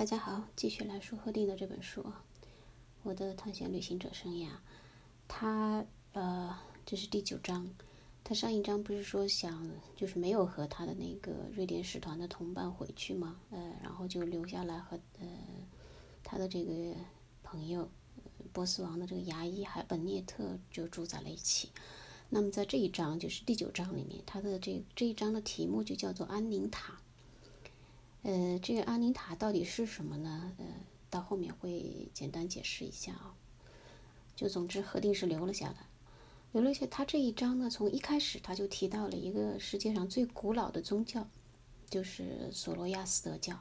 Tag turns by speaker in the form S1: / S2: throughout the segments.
S1: 大家好，继续来说贺定的这本书，我的探险旅行者生涯。他呃，这是第九章。他上一章不是说想就是没有和他的那个瑞典使团的同伴回去吗？呃，然后就留下来和呃他的这个朋友波斯王的这个牙医海本涅特就住在了一起。那么在这一章就是第九章里面，他的这这一章的题目就叫做安宁塔。呃，这个阿尼塔到底是什么呢？呃，到后面会简单解释一下啊。就总之，核定是留了下来，留了下。他这一章呢，从一开始他就提到了一个世界上最古老的宗教，就是索罗亚斯德教。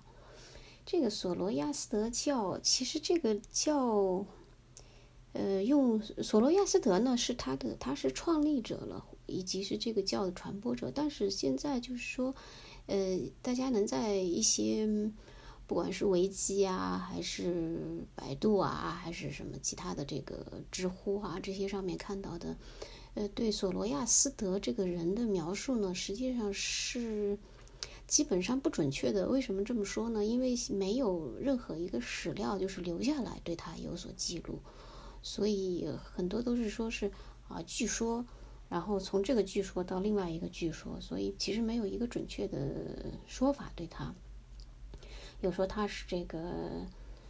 S1: 这个索罗亚斯德教，其实这个教，呃，用索罗亚斯德呢是他的，他是创立者了，以及是这个教的传播者。但是现在就是说。呃，大家能在一些不管是维基啊，还是百度啊，还是什么其他的这个知乎啊这些上面看到的，呃，对索罗亚斯德这个人的描述呢，实际上是基本上不准确的。为什么这么说呢？因为没有任何一个史料就是留下来对他有所记录，所以很多都是说是啊，据说。然后从这个据说到另外一个据说，所以其实没有一个准确的说法对他。有说他是这个，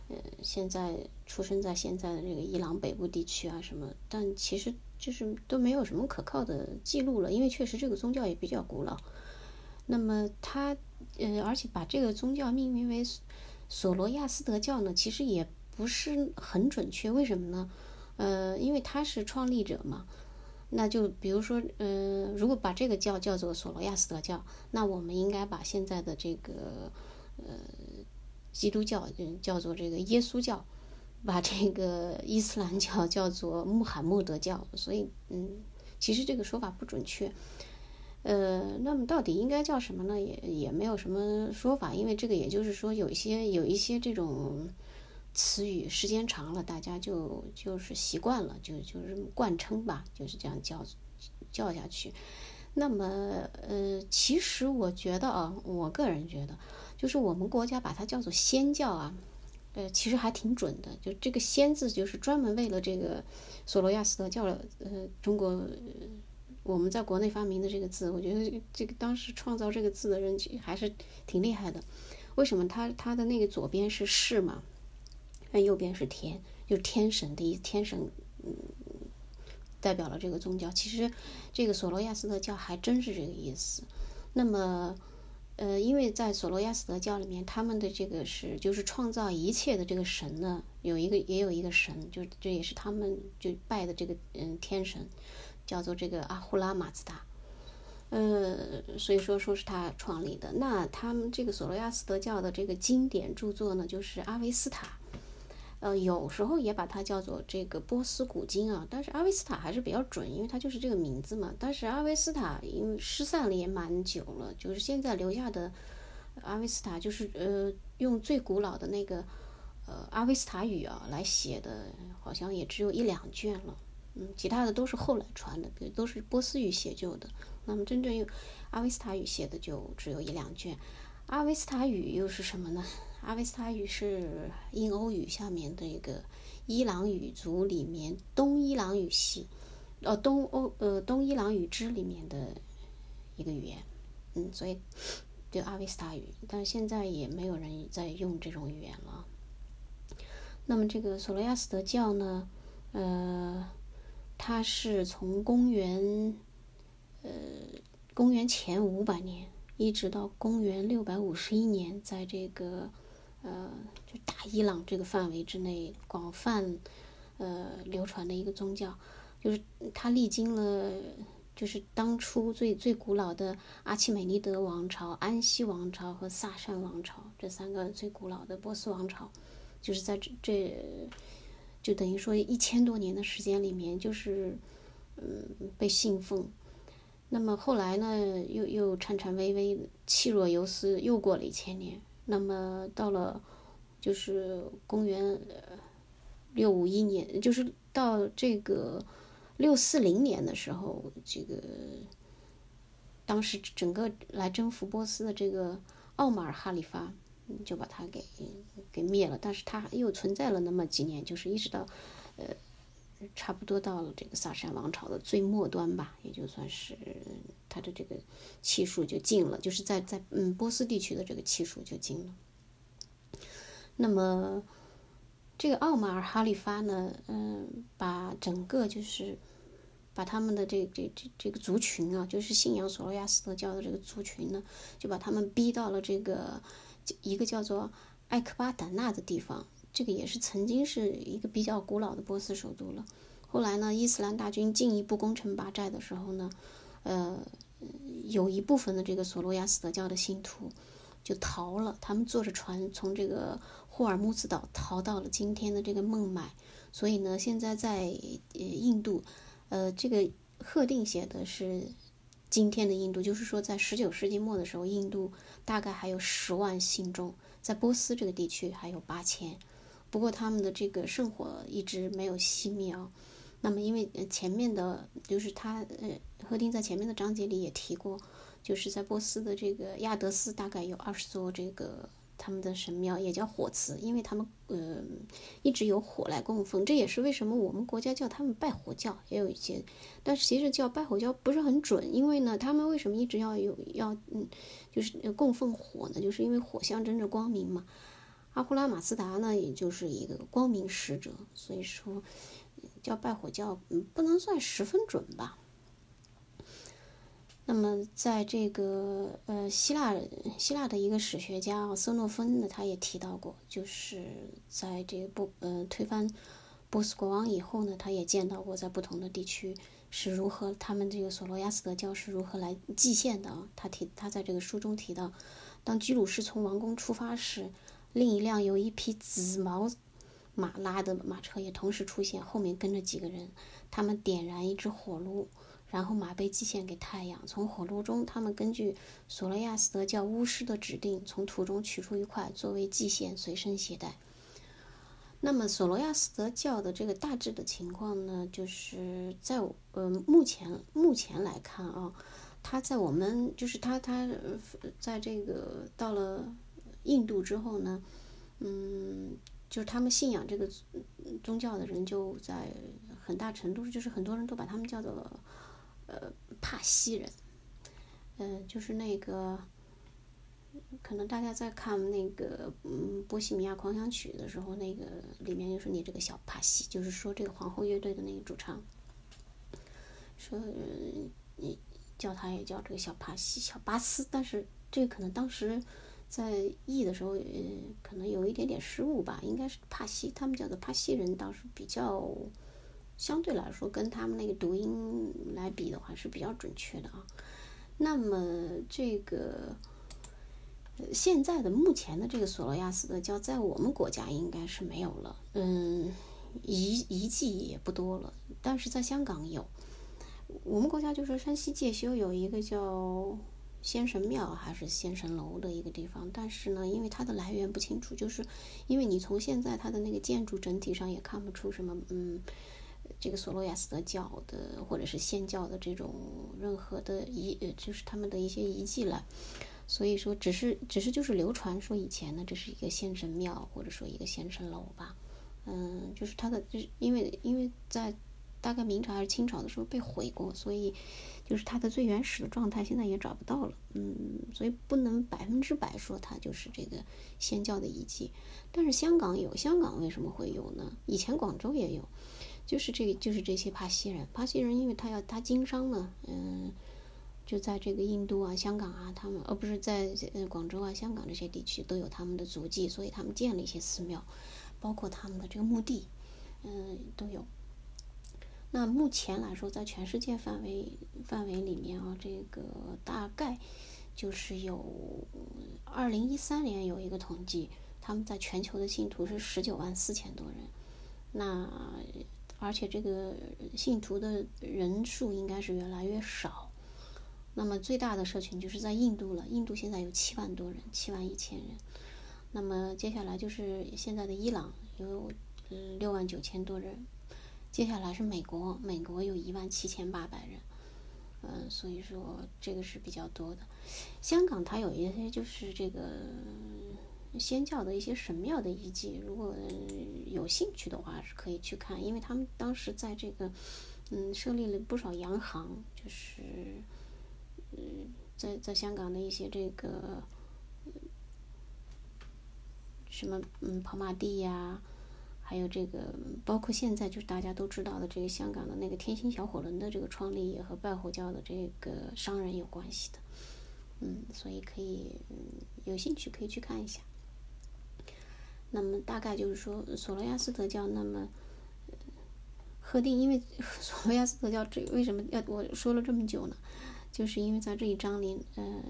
S1: 呃，现在出生在现在的这个伊朗北部地区啊什么，但其实就是都没有什么可靠的记录了，因为确实这个宗教也比较古老。那么他，呃，而且把这个宗教命名为索罗亚斯德教呢，其实也不是很准确。为什么呢？呃，因为他是创立者嘛。那就比如说，嗯，如果把这个教叫做索罗亚斯德教，那我们应该把现在的这个呃基督教叫做这个耶稣教，把这个伊斯兰教叫做穆罕默德教。所以，嗯，其实这个说法不准确。呃，那么到底应该叫什么呢？也也没有什么说法，因为这个也就是说有一些有一些这种。词语时间长了，大家就就是习惯了，就就是惯称吧，就是这样叫叫下去。那么，呃，其实我觉得啊，我个人觉得，就是我们国家把它叫做仙教啊，呃，其实还挺准的。就这个“仙”字，就是专门为了这个索罗亚斯德教，呃，中国我们在国内发明的这个字。我觉得这个当时创造这个字的人还是挺厉害的。为什么？他他的那个左边是“士”嘛。那右边是天，就天神的意思。天神，嗯，代表了这个宗教。其实，这个索罗亚斯德教还真是这个意思。那么，呃，因为在索罗亚斯德教里面，他们的这个是就是创造一切的这个神呢，有一个也有一个神，就这也是他们就拜的这个嗯天神，叫做这个阿胡拉马兹达。呃，所以说说是他创立的。那他们这个索罗亚斯德教的这个经典著作呢，就是阿维斯塔。呃，有时候也把它叫做这个波斯古经啊，但是阿维斯塔还是比较准，因为它就是这个名字嘛。但是阿维斯塔因为失散了也蛮久了，就是现在留下的阿维斯塔就是呃用最古老的那个呃阿维斯塔语啊来写的，好像也只有一两卷了。嗯，其他的都是后来传的，比如都是波斯语写就的。那么真正用阿维斯塔语写的就只有一两卷。阿维斯塔语又是什么呢？阿维斯塔语是印欧语下面的一个伊朗语族里面东伊朗语系，呃，东欧呃东伊朗语支里面的一个语言，嗯，所以就阿维斯塔语，但现在也没有人在用这种语言了。那么这个索罗亚斯德教呢，呃，它是从公元呃公元前五百年一直到公元六百五十一年，在这个。呃，就大伊朗这个范围之内广泛呃流传的一个宗教，就是它历经了，就是当初最最古老的阿契美尼德王朝、安息王朝和萨珊王朝这三个最古老的波斯王朝，就是在这这就等于说一千多年的时间里面，就是嗯被信奉。那么后来呢，又又颤颤巍巍、气若游丝，又过了一千年。那么到了，就是公元六五一年，就是到这个六四零年的时候，这个当时整个来征服波斯的这个奥马尔哈里发，就把它给给灭了。但是它又存在了那么几年，就是一直到呃差不多到了这个萨珊王朝的最末端吧，也就算是它的这个气数就尽了，就是在在嗯波斯地区的这个气数就尽了。那么这个奥马尔哈里发呢，嗯，把整个就是把他们的这这这这个族群啊，就是信仰索罗亚斯德教的这个族群呢，就把他们逼到了这个一个叫做艾克巴胆纳的地方。这个也是曾经是一个比较古老的波斯首都了。后来呢，伊斯兰大军进一步攻城拔寨的时候呢，呃，有一部分的这个索罗亚斯德教的信徒就逃了，他们坐着船从这个。霍尔木兹岛逃到了今天的这个孟买，所以呢，现在在呃印度，呃，这个贺定写的是今天的印度，就是说在十九世纪末的时候，印度大概还有十万信众，在波斯这个地区还有八千，不过他们的这个圣火一直没有熄灭啊。那么因为前面的，就是他呃赫丁在前面的章节里也提过，就是在波斯的这个亚德斯大概有二十座这个。他们的神庙也叫火祠，因为他们呃一直有火来供奉，这也是为什么我们国家叫他们拜火教，也有一些，但是其实叫拜火教不是很准，因为呢，他们为什么一直要有要嗯，就是供奉火呢？就是因为火象征着光明嘛。阿胡拉马斯达呢，也就是一个光明使者，所以说叫拜火教，嗯，不能算十分准吧。那么，在这个呃希腊希腊的一个史学家色诺芬呢，他也提到过，就是在这个波呃推翻波斯国王以后呢，他也见到过在不同的地区是如何他们这个索罗亚斯德教是如何来祭献的啊。他提他在这个书中提到，当居鲁士从王宫出发时，另一辆由一匹紫毛马拉的马车也同时出现，后面跟着几个人，他们点燃一只火炉。然后马被祭献给太阳，从火炉中，他们根据索罗亚斯德教巫师的指定，从土中取出一块作为祭献，随身携带。那么索罗亚斯德教的这个大致的情况呢，就是在呃目前目前来看啊，他在我们就是他他在这个到了印度之后呢，嗯，就是他们信仰这个宗教的人就在很大程度就是很多人都把他们叫做。呃，帕西人，呃，就是那个，可能大家在看那个嗯《波西米亚狂想曲》的时候，那个里面就是你这个小帕西，就是说这个皇后乐队的那个主唱，说你叫他也叫这个小帕西、小巴斯，但是这个可能当时在译的时候，呃，可能有一点点失误吧，应该是帕西，他们叫做帕西人，倒是比较。相对来说，跟他们那个读音来比的话是比较准确的啊。那么这个现在的目前的这个索罗亚斯德教在我们国家应该是没有了，嗯，遗遗迹也不多了。但是在香港有，我们国家就是山西介休有一个叫仙神庙还是仙神楼的一个地方，但是呢，因为它的来源不清楚，就是因为你从现在它的那个建筑整体上也看不出什么，嗯。这个索罗亚斯德教的或者是仙教的这种任何的遗，呃，就是他们的一些遗迹了。所以说，只是只是就是流传说以前呢，这是一个先神庙或者说一个仙神楼吧。嗯，就是它的，就是因为因为在大概明朝还是清朝的时候被毁过，所以就是它的最原始的状态现在也找不到了。嗯，所以不能百分之百说它就是这个仙教的遗迹。但是香港有，香港为什么会有呢？以前广州也有。就是这个，就是这些帕西人。帕西人，因为他要他经商呢，嗯，就在这个印度啊、香港啊，他们而不是在呃广州啊、香港这些地区都有他们的足迹，所以他们建了一些寺庙，包括他们的这个墓地，嗯，都有。那目前来说，在全世界范围范围里面啊，这个大概就是有二零一三年有一个统计，他们在全球的信徒是十九万四千多人，那。而且这个信徒的人数应该是越来越少。那么最大的社群就是在印度了，印度现在有七万多人，七万一千人。那么接下来就是现在的伊朗有六万九千多人，接下来是美国，美国有一万七千八百人。嗯，所以说这个是比较多的。香港它有一些就是这个仙教的一些神庙的遗迹，如果有兴趣的话是可以去看，因为他们当时在这个嗯设立了不少洋行，就是嗯在在香港的一些这个什么嗯跑马地呀。还有这个，包括现在就是大家都知道的这个香港的那个天星小火轮的这个创立也和拜火教的这个商人有关系的，嗯，所以可以有兴趣可以去看一下。那么大概就是说，索罗亚斯德教，那么赫定，因为 索罗亚斯德教这为什么要我说了这么久呢？就是因为在这一章里，呃，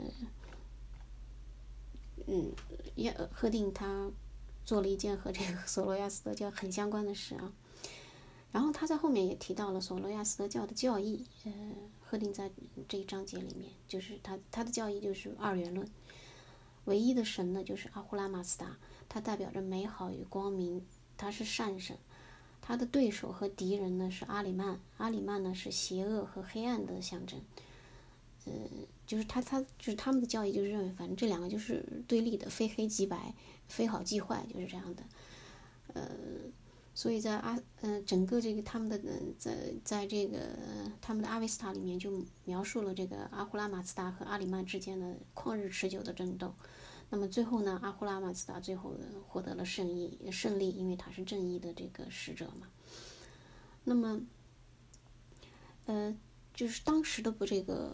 S1: 嗯，要赫定他。做了一件和这个索罗亚斯德教很相关的事啊，然后他在后面也提到了索罗亚斯德教的教义，呃，赫定在这一章节里面，就是他他的教义就是二元论，唯一的神呢就是阿胡拉马斯达，他代表着美好与光明，他是善神，他的对手和敌人呢是阿里曼，阿里曼呢是邪恶和黑暗的象征，嗯，就是他他就是他们的教义就是认为反正这两个就是对立的，非黑即白。非好即坏，就是这样的，呃，所以在阿，呃，整个这个他们的，在在这个他们的阿维斯塔里面就描述了这个阿胡拉马兹达和阿里曼之间的旷日持久的争斗。那么最后呢，阿胡拉马兹达最后获得了胜利，胜利，因为他是正义的这个使者嘛。那么，呃，就是当时的不这个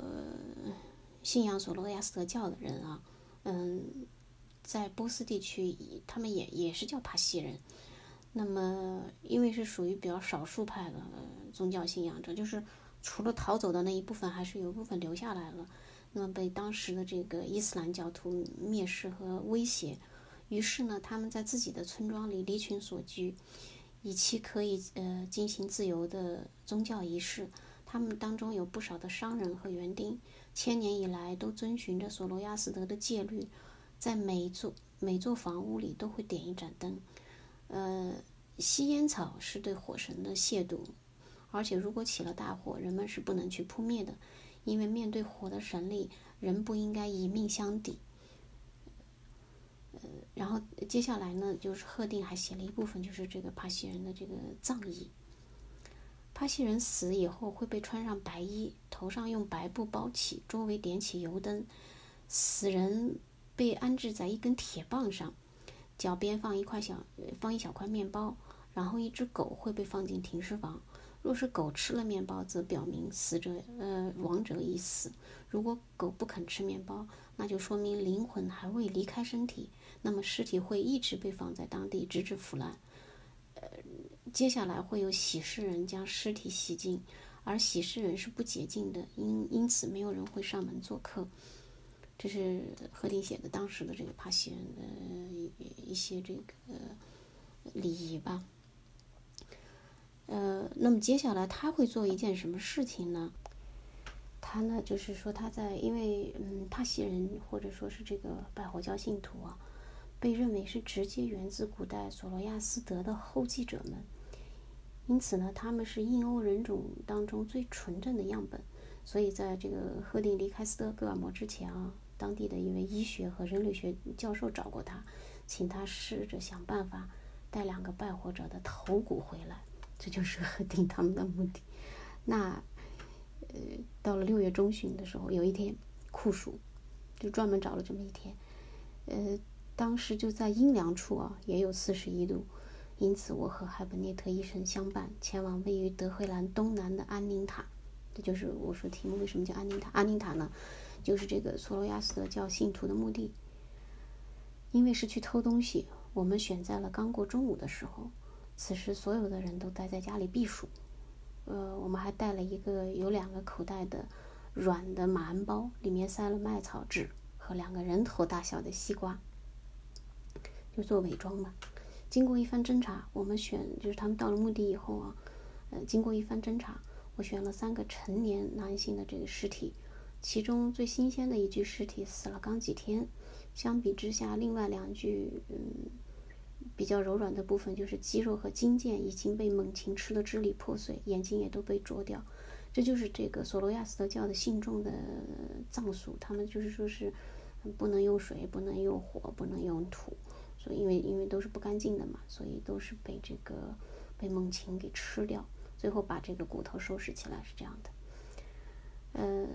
S1: 信仰索罗亚斯德教的人啊，嗯。在波斯地区，他们也也是叫帕西人。那么，因为是属于比较少数派的宗教信仰者，就是除了逃走的那一部分，还是有一部分留下来了。那么被当时的这个伊斯兰教徒蔑视和威胁，于是呢，他们在自己的村庄里离群所居，以期可以呃进行自由的宗教仪式。他们当中有不少的商人和园丁，千年以来都遵循着索罗亚斯德的戒律。在每座每座房屋里都会点一盏灯，呃，吸烟草是对火神的亵渎，而且如果起了大火，人们是不能去扑灭的，因为面对火的神力，人不应该以命相抵。呃，然后接下来呢，就是贺定还写了一部分，就是这个帕西人的这个葬仪。帕西人死以后会被穿上白衣，头上用白布包起，周围点起油灯，死人。被安置在一根铁棒上，脚边放一块小放一小块面包，然后一只狗会被放进停尸房。若是狗吃了面包，则表明死者呃亡者已死；如果狗不肯吃面包，那就说明灵魂还未离开身体。那么尸体会一直被放在当地，直至腐烂。呃，接下来会有洗尸人将尸体洗净，而洗尸人是不洁净的，因因此没有人会上门做客。这是何定写的当时的这个帕西人的一些这个礼仪吧。呃，那么接下来他会做一件什么事情呢？他呢，就是说他在因为嗯，帕西人或者说是这个拜火教信徒啊，被认为是直接源自古代索罗亚斯德的后继者们，因此呢，他们是印欧人种当中最纯正的样本。所以在这个赫定离开斯德哥尔摩之前啊。当地的一位医学和人类学教授找过他，请他试着想办法带两个败火者的头骨回来，这就是核定他们的目的。那呃，到了六月中旬的时候，有一天酷暑，就专门找了这么一天。呃，当时就在阴凉处啊，也有四十一度，因此我和海伯涅特医生相伴，前往位于德黑兰东南的安宁塔。这就是我说题目为什么叫安宁塔？安宁塔呢？就是这个索罗亚斯德教信徒的墓地，因为是去偷东西，我们选在了刚过中午的时候。此时所有的人都待在家里避暑。呃，我们还带了一个有两个口袋的软的马鞍包，里面塞了麦草纸和两个人头大小的西瓜，就做伪装嘛。经过一番侦查，我们选就是他们到了墓地以后啊，呃，经过一番侦查，我选了三个成年男性的这个尸体。其中最新鲜的一具尸体死了刚几天，相比之下，另外两具嗯比较柔软的部分，就是肌肉和筋腱已经被猛禽吃的支离破碎，眼睛也都被啄掉。这就是这个索罗亚斯德教的信众的葬俗，他们就是说是不能用水，不能用火，不能用土，因为因为都是不干净的嘛，所以都是被这个被猛禽给吃掉，最后把这个骨头收拾起来是这样的。呃，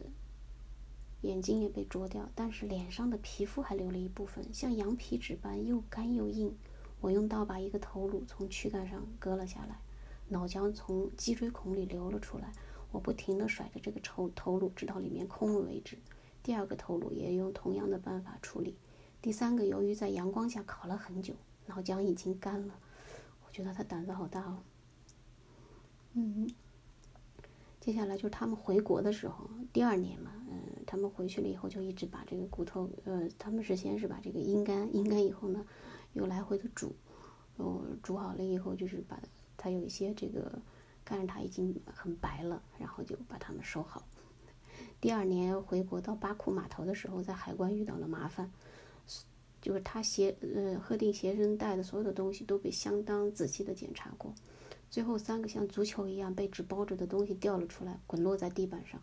S1: 眼睛也被啄掉，但是脸上的皮肤还留了一部分，像羊皮纸般又干又硬。我用刀把一个头颅从躯干上割了下来，脑浆从脊椎孔里流了出来。我不停地甩着这个头头颅，直到里面空了为止。第二个头颅也用同样的办法处理。第三个，由于在阳光下烤了很久，脑浆已经干了。我觉得他胆子好大哦。嗯，接下来就是他们回国的时候，第二年嘛，嗯，他们回去了以后就一直把这个骨头，呃，他们是先是把这个阴干，阴干以后呢，又来回的煮，哦，煮好了以后就是把它有一些这个。看着它已经很白了，然后就把它们收好。第二年回国到巴库码头的时候，在海关遇到了麻烦，就是他携呃贺定携身带的所有的东西都被相当仔细的检查过。最后三个像足球一样被纸包着的东西掉了出来，滚落在地板上。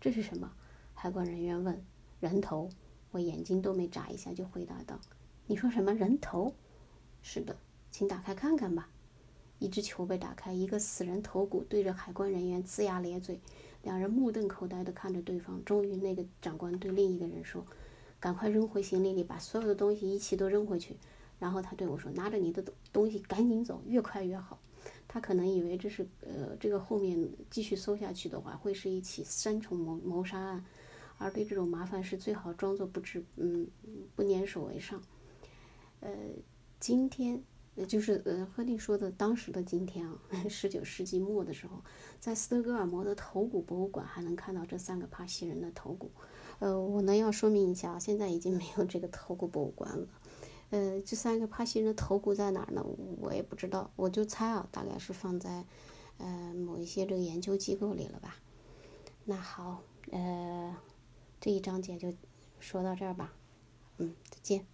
S1: 这是什么？海关人员问。人头。我眼睛都没眨一下就回答道：“你说什么人头？是的，请打开看看吧。”一只球被打开，一个死人头骨对着海关人员龇牙咧嘴，两人目瞪口呆地看着对方。终于，那个长官对另一个人说：“赶快扔回行李里，把所有的东西一起都扔回去。”然后他对我说：“拿着你的东西赶紧走，越快越好。”他可能以为这是呃，这个后面继续搜下去的话，会是一起三重谋谋杀案，而对这种麻烦事最好装作不知，嗯，不粘手为上。呃，今天。也就是呃，赫定说的当时的今天啊，十九世纪末的时候，在斯德哥尔摩的头骨博物馆还能看到这三个帕西人的头骨。呃，我呢要说明一下，现在已经没有这个头骨博物馆了。呃，这三个帕西人的头骨在哪儿呢？我也不知道，我就猜啊，大概是放在呃某一些这个研究机构里了吧。那好，呃，这一章节就说到这儿吧。嗯，再见。